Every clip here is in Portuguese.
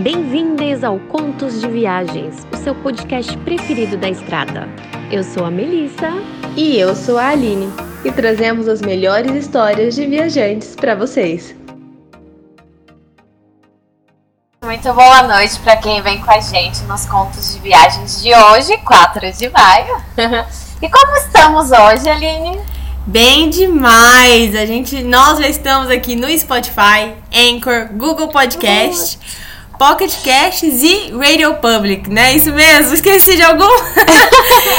Bem-vindas ao Contos de Viagens, o seu podcast preferido da estrada. Eu sou a Melissa. E eu sou a Aline. E trazemos as melhores histórias de viajantes para vocês. Muito boa noite para quem vem com a gente nos Contos de Viagens de hoje, 4 de maio. e como estamos hoje, Aline? Bem demais! A gente, nós já estamos aqui no Spotify, Anchor, Google Podcast, Pocket Casts e Radio Public, né? Isso mesmo? Esqueci de algum?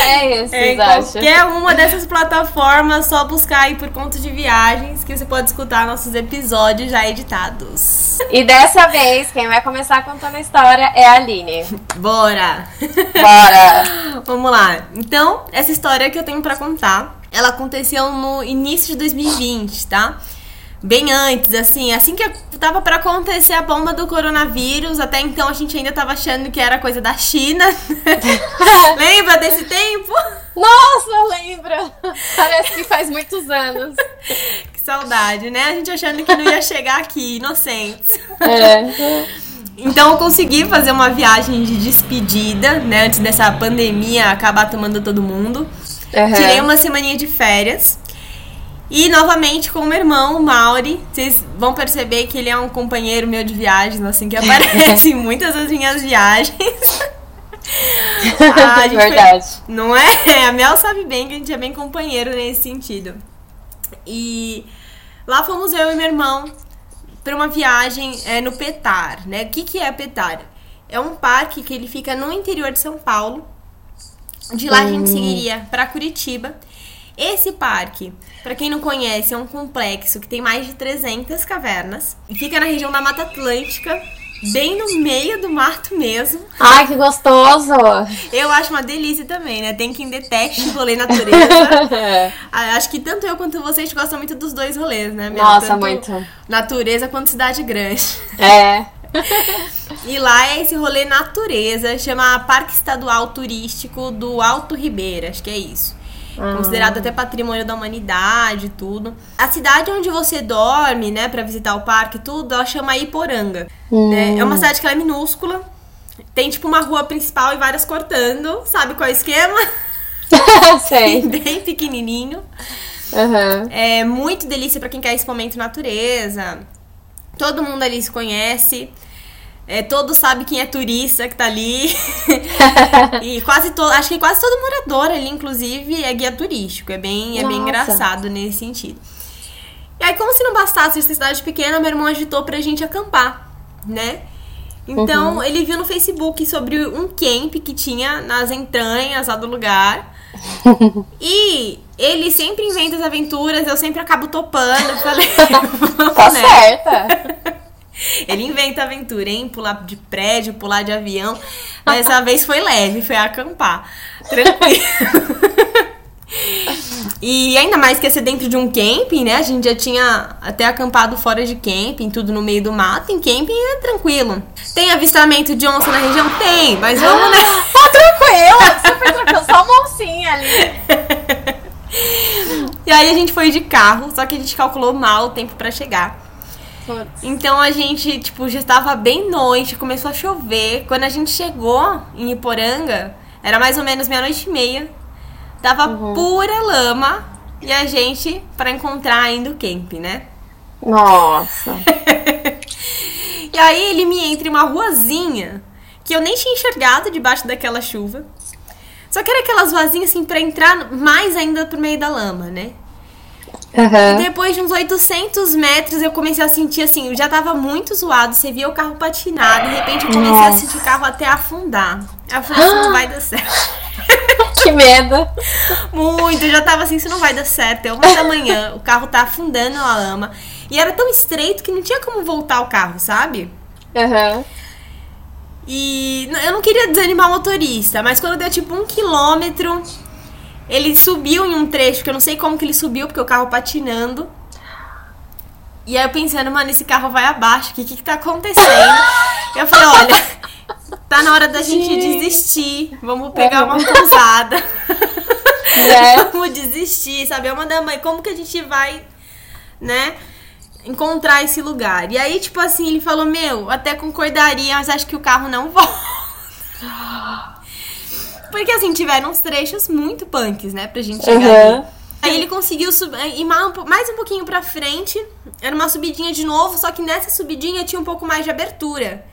é isso, Em qualquer uma dessas plataformas, só buscar aí por conta de viagens que você pode escutar nossos episódios já editados. E dessa vez, quem vai começar contando a história é a Aline. Bora! Bora! Vamos lá. Então, essa história que eu tenho pra contar, ela aconteceu no início de 2020, tá? Bem antes, assim, assim que tava pra acontecer a bomba do coronavírus, até então a gente ainda tava achando que era coisa da China. Lembra desse tempo? Nossa, lembra! Parece que faz muitos anos. Que saudade, né? A gente achando que não ia chegar aqui, inocentes. É. Então eu consegui fazer uma viagem de despedida, né? Antes dessa pandemia acabar tomando todo mundo. Uhum. Tirei uma semaninha de férias. E novamente com o meu irmão, o Mauri. Vocês vão perceber que ele é um companheiro meu de viagens, assim, que aparece em muitas das minhas viagens. Ah, gente foi- Verdade. não é? A Mel sabe bem que a gente é bem companheiro nesse sentido. E lá fomos eu e meu irmão para uma viagem é, no Petar, né? O que, que é Petar? É um parque que ele fica no interior de São Paulo. De lá a gente seguiria para Curitiba. Esse parque, para quem não conhece, é um complexo que tem mais de 300 cavernas. E fica na região da Mata Atlântica, bem no meio do mato mesmo. Ai, que gostoso! Eu acho uma delícia também, né? Tem quem deteste rolê natureza. Ah, Acho que tanto eu quanto vocês gostam muito dos dois rolês, né? Mel? Nossa, Tanto muito. Natureza quanto cidade grande. É. E lá é esse rolê natureza, chama Parque Estadual Turístico do Alto Ribeira, acho que é isso. Considerado até patrimônio da humanidade e tudo. A cidade onde você dorme, né, pra visitar o parque e tudo, ela chama Iporanga. né? É uma cidade que ela é minúscula. Tem tipo uma rua principal e várias cortando. Sabe qual é o esquema? Sei. Bem pequenininho. Uhum. É muito delícia pra quem quer esse momento natureza. Todo mundo ali se conhece. É, todo sabe quem é turista que tá ali. e quase todo, acho que quase todo morador ali, inclusive, é guia turístico. É bem, é bem engraçado nesse sentido. E aí, como se não bastasse essa cidade pequena, meu irmão agitou pra gente acampar, né? Então, ele viu no Facebook sobre um camp que tinha nas entranhas lá do lugar. E ele sempre inventa as aventuras, eu sempre acabo topando. Falei, Tá nessa. certa. Ele inventa aventura, hein? Pular de prédio, pular de avião. Mas dessa vez foi leve, foi acampar. Tranquilo. E ainda mais que ia ser dentro de um camping, né? A gente já tinha até acampado fora de camping, tudo no meio do mato. Em camping é tranquilo. Tem avistamento de onça na região? Tem, mas vamos, né? Tá tranquilo, super tranquilo. Só uma oncinha ali. E aí a gente foi de carro, só que a gente calculou mal o tempo pra chegar. Então a gente, tipo, já estava bem noite, começou a chover. Quando a gente chegou em Iporanga, era mais ou menos meia-noite e meia. Tava pura lama. E a gente, pra encontrar ainda o camp, né? Nossa. E aí ele me entra em uma ruazinha que eu nem tinha enxergado debaixo daquela chuva. Só que era aquelas ruazinhas assim pra entrar mais ainda pro meio da lama, né? Uhum. Depois de uns 800 metros, eu comecei a sentir assim, eu já tava muito zoado, você via o carro patinar, de repente eu comecei a Nossa. sentir o carro até afundar. Eu falei, isso não vai dar certo. Que medo. Muito, eu já tava assim, isso não vai dar certo. É uma da manhã, o carro tá afundando na lama. E era tão estreito que não tinha como voltar o carro, sabe? Uhum. E eu não queria desanimar o motorista, mas quando deu tipo um quilômetro, ele subiu em um trecho, que eu não sei como que ele subiu, porque o carro patinando. E aí eu pensando, mano, esse carro vai abaixo, o que, que que tá acontecendo? eu falei, olha, tá na hora da gente Gente. desistir, vamos pegar uma pousada. Né? vamos desistir, sabe? É uma da mãe, como que a gente vai, né? encontrar esse lugar. E aí, tipo assim, ele falou: Meu, até concordaria, mas acho que o carro não volta. Porque assim, tiveram uns trechos muito punks, né, pra gente chegar Uhum. ali. Aí ele conseguiu sub- ir um mais um pouquinho pra frente. Era uma subidinha de novo, só que nessa subidinha tinha um pouco mais de abertura.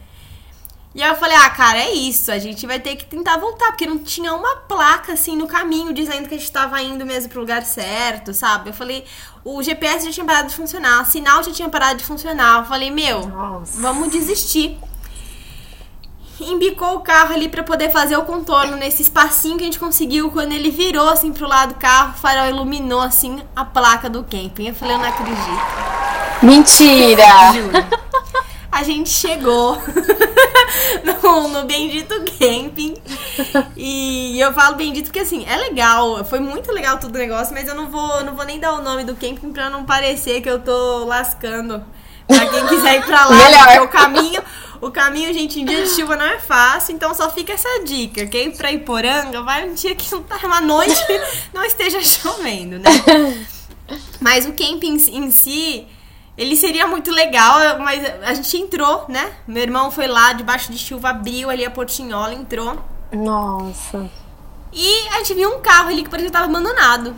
E aí eu falei, ah, cara, é isso. A gente vai ter que tentar voltar, porque não tinha uma placa assim no caminho dizendo que a gente tava indo mesmo pro lugar certo, sabe? Eu falei, o GPS já tinha parado de funcionar, o sinal já tinha parado de funcionar. Eu falei, meu, Nossa. vamos desistir. Embicou o carro ali pra poder fazer o contorno nesse espacinho que a gente conseguiu. Quando ele virou assim pro lado do carro, o farol iluminou assim a placa do camping. Eu falei, eu não acredito. Mentira! Juro. A gente chegou no, no bendito camping. E eu falo bendito porque assim, é legal. Foi muito legal todo o negócio, mas eu não vou, não vou nem dar o nome do camping pra não parecer que eu tô lascando. Pra quem quiser ir pra lá, Melhor. porque o caminho, o caminho, gente, em dia de chuva não é fácil, então só fica essa dica. Quem pra Iporanga, vai um dia que não tá uma noite não esteja chovendo, né? Mas o camping em si, ele seria muito legal, mas a gente entrou, né? Meu irmão foi lá, debaixo de chuva, abriu ali a portinhola, entrou. Nossa. E a gente viu um carro ali que parecia que tava abandonado.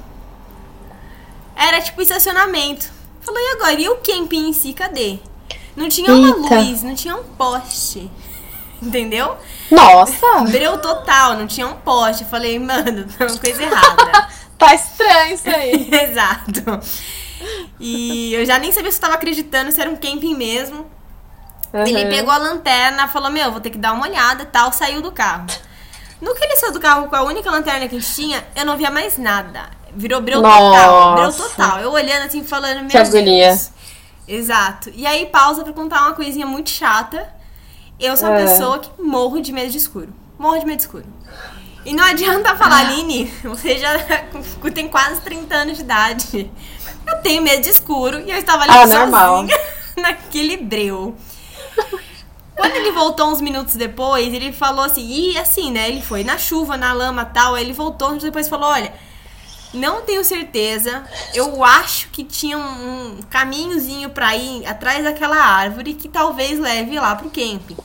Era tipo estacionamento. Falou, e agora? E o camping em si, cadê? Não tinha uma Eita. luz, não tinha um poste. Entendeu? Nossa! Breu total, não tinha um poste. Eu falei, mano, tá uma coisa errada. Tá estranho isso aí. Exato. E eu já nem sabia se eu tava acreditando se era um camping mesmo. Ele Uhum. pegou a lanterna, falou: Meu, vou ter que dar uma olhada tal, saiu do carro. No que ele saiu do carro com a única lanterna que a gente tinha, eu não via mais nada. Virou breu total. Breu total. Eu olhando assim, falando: Meu Que agonia. Exato. E aí, pausa pra contar uma coisinha muito chata. Eu sou uma É. pessoa que morro de medo de escuro. Morro de medo de escuro. E não adianta falar, Aline, você já tem quase 30 anos de idade. Eu tenho medo de escuro e eu estava ali Ah, sozinha normal. naquele breu. Quando ele voltou uns minutos depois, ele falou assim, e assim, né? Ele foi na chuva, na lama tal, aí ele voltou depois falou, olha, não tenho certeza, eu acho que tinha um, um caminhozinho pra ir atrás daquela árvore que talvez leve lá pro camping.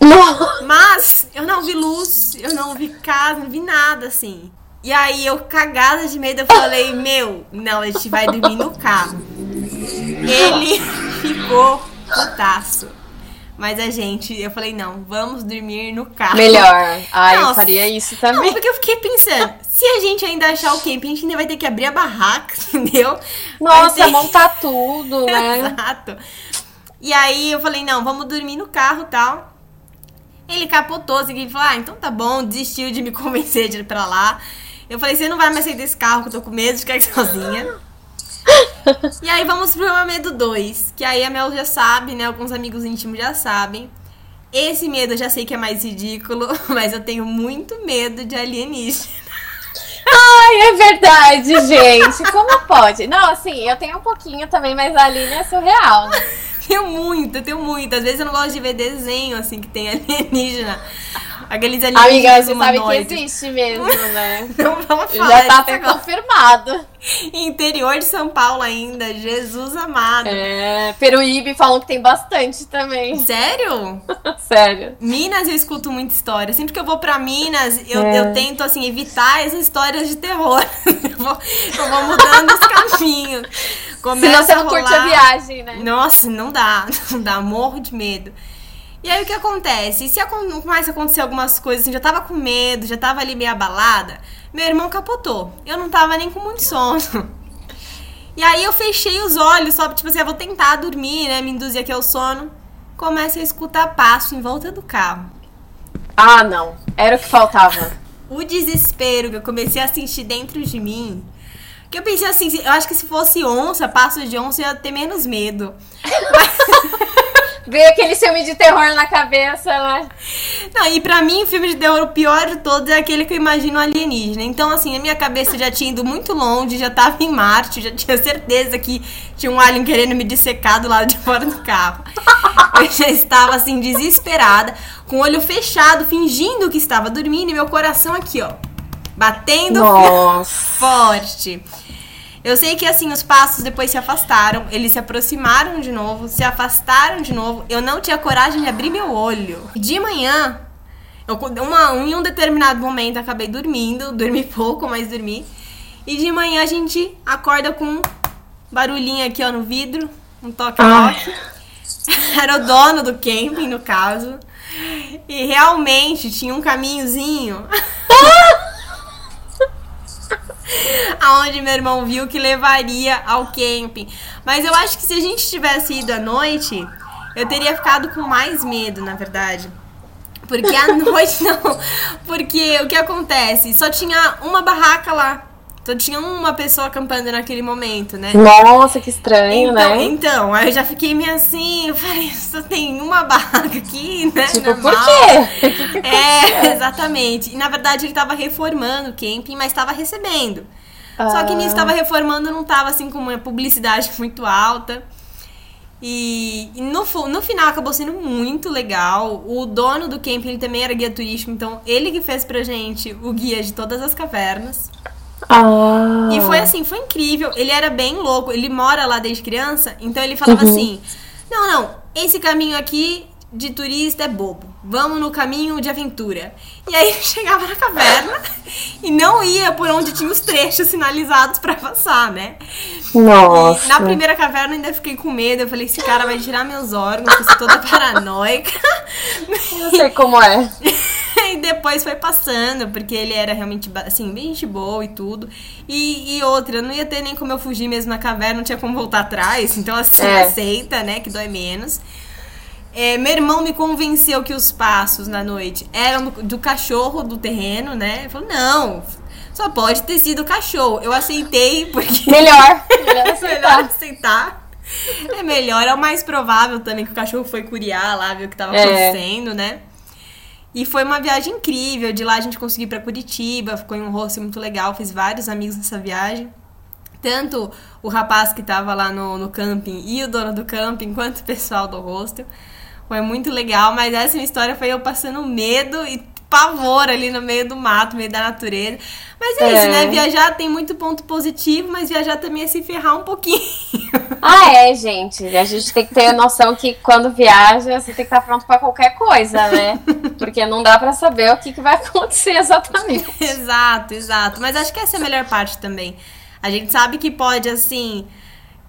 Mas eu não vi luz, eu não vi casa, não vi nada assim. E aí eu, cagada de medo, eu falei, meu, não, a gente vai dormir no carro. Ele ficou putaço. Mas a gente, eu falei, não, vamos dormir no carro. Melhor. Ah, eu Nossa. faria isso Não, também. porque eu fiquei pensando, se a gente ainda achar o camping, a gente ainda vai ter que abrir a barraca, entendeu? Nossa, ter- montar tudo, né? Exato. E aí eu falei, não, vamos dormir no carro e tal. Ele capotou, assim, falou, ah, então tá bom, desistiu de me convencer de ir pra lá. Eu falei, você não vai mais sair desse carro que eu tô com medo de ficar aqui sozinha. E aí vamos pro meu medo 2, que aí a Mel já sabe, né? Alguns amigos íntimos já sabem. Esse medo eu já sei que é mais ridículo, mas eu tenho muito medo de alienígena. Ai, é verdade, gente. Como pode? Não, assim, eu tenho um pouquinho também, mas a Aline é surreal, né? Tenho muito, eu tenho muito. Às vezes eu não gosto de ver desenho, assim, que tem alienígena. Aqueles alienígenas Amiga, você sabe que humanoides. existe mesmo, né? Não vamos falar Já tá até confirmado. Interior de São Paulo ainda, Jesus amado. É, Peruíbe falam que tem bastante também. Sério? Sério. Minas eu escuto muita história. Sempre que eu vou pra Minas, eu, É. eu tento, assim, evitar essas histórias de terror. eu, vou, eu vou mudando os caminhos. Senão Começa você não curte a rolar- viagem, né? Nossa, não dá, não dá, morro de medo. E aí o que acontece? Se começa a acontecer algumas coisas, assim, já tava com medo, já tava ali meio abalada, meu irmão capotou. Eu não tava nem com muito sono. E aí eu fechei os olhos, só tipo assim, eu vou tentar dormir, né? Me induzir aqui ao sono. Começo a escutar passo em volta do carro. Ah, não. Era o que faltava. O desespero que eu comecei a sentir dentro de mim. Que eu pensei assim, eu acho que se fosse onça, passo de onça, eu ia ter menos medo. Veio aquele filme de terror na cabeça, né? Não, e pra mim, o filme de terror, o pior de todos é aquele que eu imagino alienígena. Então, assim, a minha cabeça já tinha ido muito longe, já tava em Marte, já tinha certeza que tinha um alien querendo me dissecar do lado de fora do carro. Eu já estava, assim, desesperada, com o olho fechado, fingindo que estava dormindo, e meu coração aqui, ó, batendo Nossa. forte. Eu sei que assim, os passos depois se afastaram, eles se aproximaram de novo, se afastaram de novo. Eu não tinha coragem de abrir meu olho. De manhã, eu, uma, em um determinado momento, acabei dormindo, dormi pouco, mas dormi. E de manhã a gente acorda com um barulhinho aqui ó, no vidro, um toque-toque. Era o dono do camping, no caso. E realmente tinha um caminhozinho. aonde meu irmão viu que levaria ao camping. Mas eu acho que se a gente tivesse ido à noite, eu teria ficado com mais medo, na verdade. Porque à noite não. Porque o que acontece? Só tinha uma barraca lá. Só tinha uma pessoa acampando naquele momento, né? Nossa, que estranho, então, né? Então, aí eu já fiquei meio assim, eu falei, só tem uma barraca aqui, né? Tipo, Normal. por quê? Que que É, exatamente. E na verdade ele tava reformando o camping, mas tava recebendo. Só que nisso Ah. tava reformando, não tava assim com uma publicidade muito alta. E, e no, no final acabou sendo muito legal. O dono do camping ele também era guia turístico, então ele que fez pra gente o guia de todas as cavernas. Ah. E foi assim, foi incrível. Ele era bem louco. Ele mora lá desde criança, então ele falava assim: Não, não, esse caminho aqui de turista é bobo. Vamos no caminho de aventura. E aí chegava na caverna e não ia por onde tinha os trechos sinalizados pra passar, né? Nossa. E na primeira caverna ainda fiquei com medo. Eu falei: Esse cara vai tirar meus órgãos, eu sou toda paranoica. Eu sei como é. E depois foi passando, porque ele era realmente, assim, bem gente boa e tudo. E, e outra, não ia ter nem como eu fugir mesmo na caverna, não tinha como voltar atrás. Então, assim, É. aceita, né, que dói menos. É, meu irmão me convenceu que os passos na noite eram do, do cachorro do terreno, né? Ele falou, não, só pode ter sido o cachorro. Eu aceitei, porque... Melhor. Melhor É melhor aceitar. aceitar. É melhor, é o mais provável também que o cachorro foi curiar lá, ver o que tava É. acontecendo, né? E foi uma viagem incrível. De lá a gente conseguiu ir pra Curitiba, ficou em um rosto muito legal, fiz vários amigos nessa viagem. Tanto o rapaz que tava lá no, no camping e o dono do camping, quanto o pessoal do hostel. Foi muito legal, mas essa minha história foi eu passando medo e pavor ali no meio do mato, no meio da natureza. Mas é, É. isso, né? Viajar tem muito ponto positivo, mas viajar também é se ferrar um pouquinho. Ah, é, gente. A gente tem que ter noção que quando viaja, você tem que estar pronto pra qualquer coisa, né? Porque não dá pra saber o que, que vai acontecer exatamente. exato, exato. Mas acho que essa é a melhor parte também. A gente sabe que pode, assim,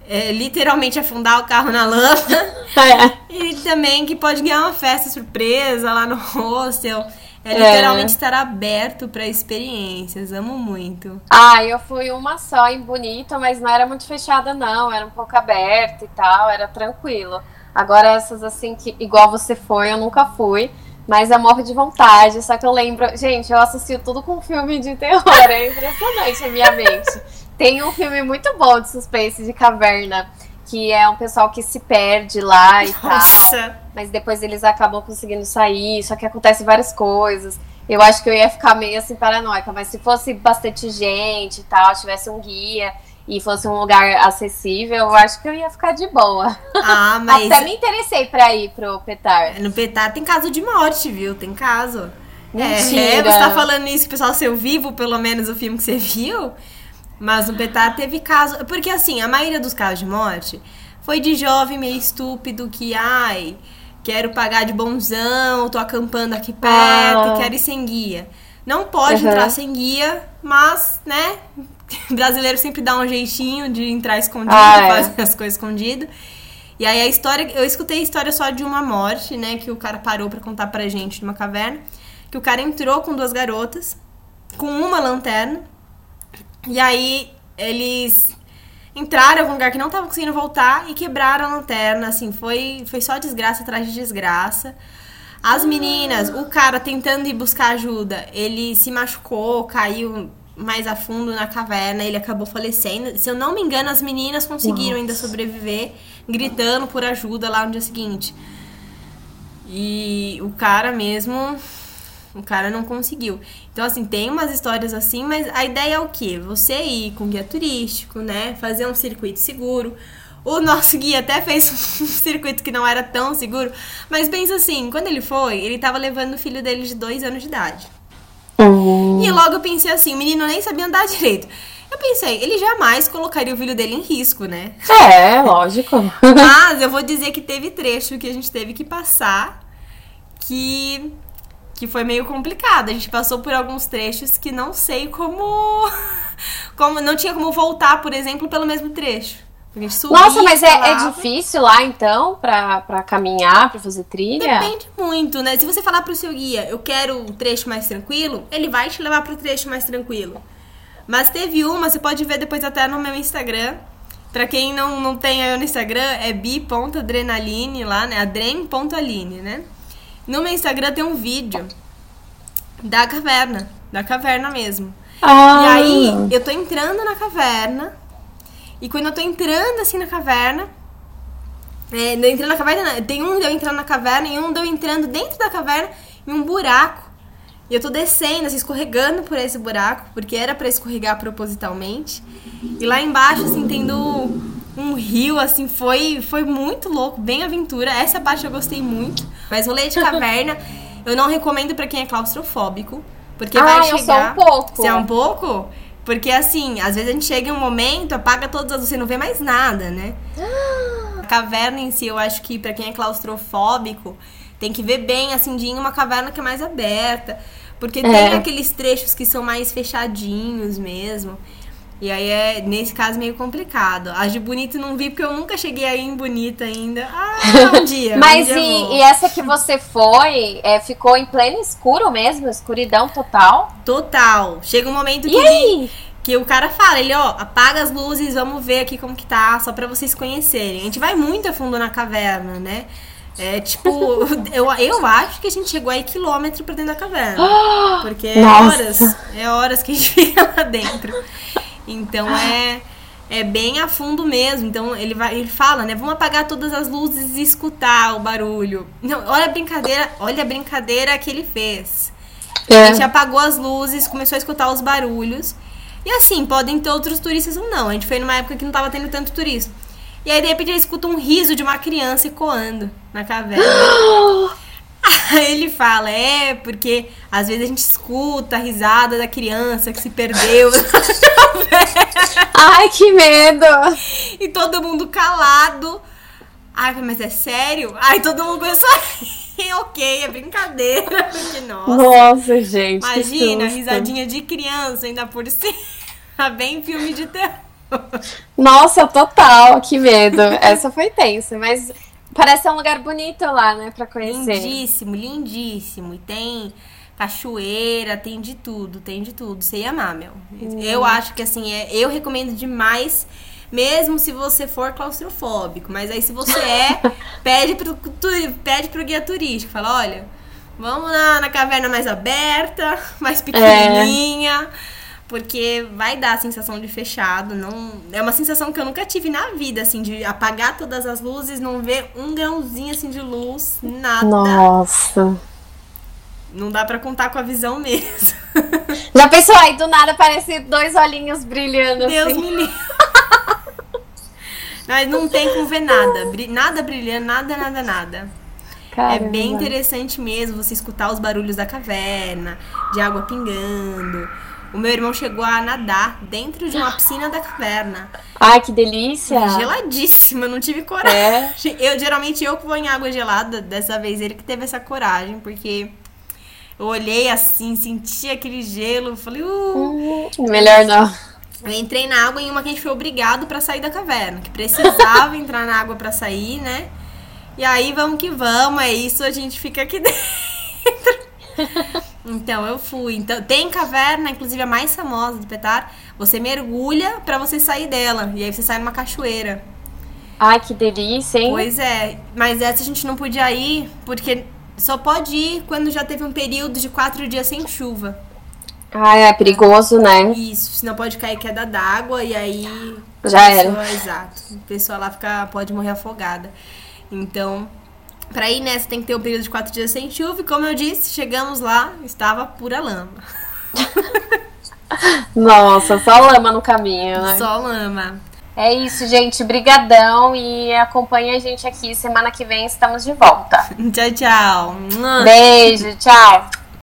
é, literalmente afundar o carro na lama. É. E também que pode ganhar uma festa surpresa lá no hostel. É É. literalmente estar aberto para experiências. Amo muito. Ah, eu fui uma só em Bonito, mas não era muito fechada, não. Era um pouco aberta e tal, era tranquilo. Agora essas assim, que igual você foi, eu nunca fui. Mas eu morro de vontade, só que eu lembro. Gente, eu associo tudo com filme de terror. É impressionante a minha mente. Tem um filme muito bom de suspense de caverna, que é um pessoal que se perde lá e tal Nossa! mas depois eles acabam conseguindo sair, só que acontece várias coisas. Eu acho que eu ia ficar meio assim paranoica, mas se fosse bastante gente e tal, tivesse um guia e fosse um lugar acessível, eu acho que eu ia ficar de boa. Ah, mas Até me interessei pra ir pro Petar. no Petar tem caso de morte, viu? Tem caso. Mentira. É, você tá falando isso, pessoal, seu vivo, pelo menos o filme que você viu. Mas no Petar teve caso. Porque assim, a maioria dos casos de morte foi de jovem meio estúpido que, ai, quero pagar de bonzão, tô acampando aqui perto, Ah. quero ir sem guia. Não pode Uhum. entrar sem guia, mas, né? Brasileiro sempre dá um jeitinho de entrar escondido, Ah, é. fazer as coisas escondido. E aí a história, eu escutei a história só de uma morte, né, que o cara parou pra contar pra gente numa caverna, que o cara entrou com duas garotas, com uma lanterna, e aí eles entraram em algum lugar que não tava conseguindo voltar e quebraram a lanterna, assim, foi foi só desgraça atrás de desgraça. As meninas, o cara tentando ir buscar ajuda, ele se machucou, caiu mais a fundo na caverna, ele acabou falecendo. Se eu não me engano, as meninas conseguiram ainda sobreviver, gritando por ajuda lá no dia seguinte. E o cara mesmo, o cara não conseguiu. Então, assim, tem umas histórias assim, mas a ideia é o quê? Você ir com guia turístico, né? Fazer um circuito seguro. O nosso guia até fez um circuito que não era tão seguro. Mas pensa assim, quando ele foi, ele tava levando o filho dele de dois anos de idade. Hum. E logo eu pensei assim, o menino nem sabia andar direito. Eu pensei, ele jamais colocaria o filho dele em risco, né? É, lógico. Mas eu vou dizer que teve trecho que a gente teve que passar que que foi meio complicado. A gente passou por alguns trechos que não sei como como não tinha como voltar, por exemplo, pelo mesmo trecho. Nossa, mas é, é difícil lá então pra, pra caminhar, pra fazer trilha? Depende muito, né? Se você falar pro seu guia, eu quero um trecho mais tranquilo, ele vai te levar pro trecho mais tranquilo. Mas teve uma, você pode ver depois até no meu Instagram. Pra quem não, não tem aí no Instagram, é bi.adrenaline lá, né? Adren.aline, né? No meu Instagram tem um vídeo da caverna, da caverna mesmo. Ah, E aí, eu tô entrando na caverna. E quando eu tô entrando assim na caverna. É, entrando na caverna, tem um de eu entrando na caverna e um de eu entrando dentro da caverna em um buraco. E eu tô descendo, assim, escorregando por esse buraco, porque era pra escorregar propositalmente. E lá embaixo, assim, tendo um rio, assim, foi, foi muito louco, bem aventura. Essa parte eu gostei muito. Mas rolê de caverna, eu não recomendo pra quem é claustrofóbico. Porque Ah, vai eu sou chegar. um pouco. Você é um pouco? Porque assim, às vezes a gente chega em um momento, apaga todas as luzes, você não vê mais nada, né? A caverna em si, eu acho que pra quem é claustrofóbico, tem que ver bem, assim, de ir em uma caverna que é mais aberta. Porque tem É. aqueles trechos que são mais fechadinhos mesmo. E aí é, nesse caso, meio complicado. A de Bonito não vi, porque eu nunca cheguei aí em Bonita ainda. Ah, um dia. um Mas dia eu e, e essa que você foi, é, ficou em pleno escuro mesmo? Escuridão total? Total. Chega um momento que? Que o cara fala, ele, ó, apaga as luzes, vamos ver aqui como que tá, só pra vocês conhecerem. A gente vai muito a fundo na caverna, né? É tipo, eu, eu acho que a gente chegou aí quilômetro pra dentro da caverna. Porque é Nossa. horas, é horas que a gente fica lá dentro. Então é, é bem a fundo mesmo. Então ele vai, ele fala, né? Vamos apagar todas as luzes e escutar o barulho. Não, olha a brincadeira, olha a brincadeira que ele fez. A é. gente apagou as luzes, começou a escutar os barulhos. E assim, podem ter outros turistas ou não. A gente foi numa época que não tava tendo tanto turismo. E aí, de repente, ele escuta um riso de uma criança ecoando na caverna. Aí ele fala, é, porque às vezes a gente escuta a risada da criança que se perdeu. Ai, que medo! e todo mundo calado. Ai, mas é sério? Ai, todo mundo começou a rir. ok, é brincadeira. Porque, nossa. Nossa, gente. Imagina, risadinha de criança, ainda por cima. Bem filme de terror. Nossa, total, que medo. Essa foi tensa, mas parece um lugar bonito lá, né, pra conhecer. Lindíssimo, lindíssimo. E tem cachoeira, tem de tudo, tem de tudo. Você ia amar, meu. Eu acho que assim, é, eu recomendo demais, mesmo se você for claustrofóbico. Mas aí se você é, pede pro, pede pro guia turístico. Fala, olha, vamos na, na caverna mais aberta, mais pequenininha. Porque vai dar a sensação de fechado. Não, é uma sensação que eu nunca tive na vida, assim, de apagar todas as luzes, não ver um grãozinho assim de luz, nada. Nossa. Não dá pra contar com a visão mesmo. Já pensou aí, do nada parece dois olhinhos brilhando Deus assim. me livre. Mas não tem como ver nada. Nada brilhando, nada, nada, nada. É Caramba. bem interessante mesmo você escutar os barulhos da caverna, de água pingando. O meu irmão chegou a nadar dentro de uma piscina da caverna. Ai, que delícia. Geladíssima, não tive coragem. É. Eu, geralmente eu que vou em água gelada, dessa vez ele que teve essa coragem, porque eu olhei assim, senti aquele gelo, falei, uh, Melhor não. Eu entrei na água em uma que a gente foi obrigado pra sair da caverna, que precisava entrar na água pra sair, né? E aí vamos que vamos, é isso, a gente fica aqui dentro. Então eu fui. Então tem caverna, inclusive a mais famosa do Petar, você mergulha pra você sair dela e aí você sai numa cachoeira. Ai, que delícia, hein? Pois é, mas essa a gente não podia ir porque só pode ir quando já teve um período de quatro dias sem chuva. Ai, é perigoso, né? Isso, senão pode cair queda d'água e aí. Já pessoa- era. Exato. A pessoa lá fica, pode morrer afogada. Então, pra ir nessa tem que ter um período de quatro dias sem chuva. E como eu disse, chegamos lá, estava pura lama. Nossa, só lama no caminho, né? Só lama. É isso, gente. Brigadão e acompanha a gente aqui. Semana que vem estamos de volta. Tchau, tchau. Beijo, tchau.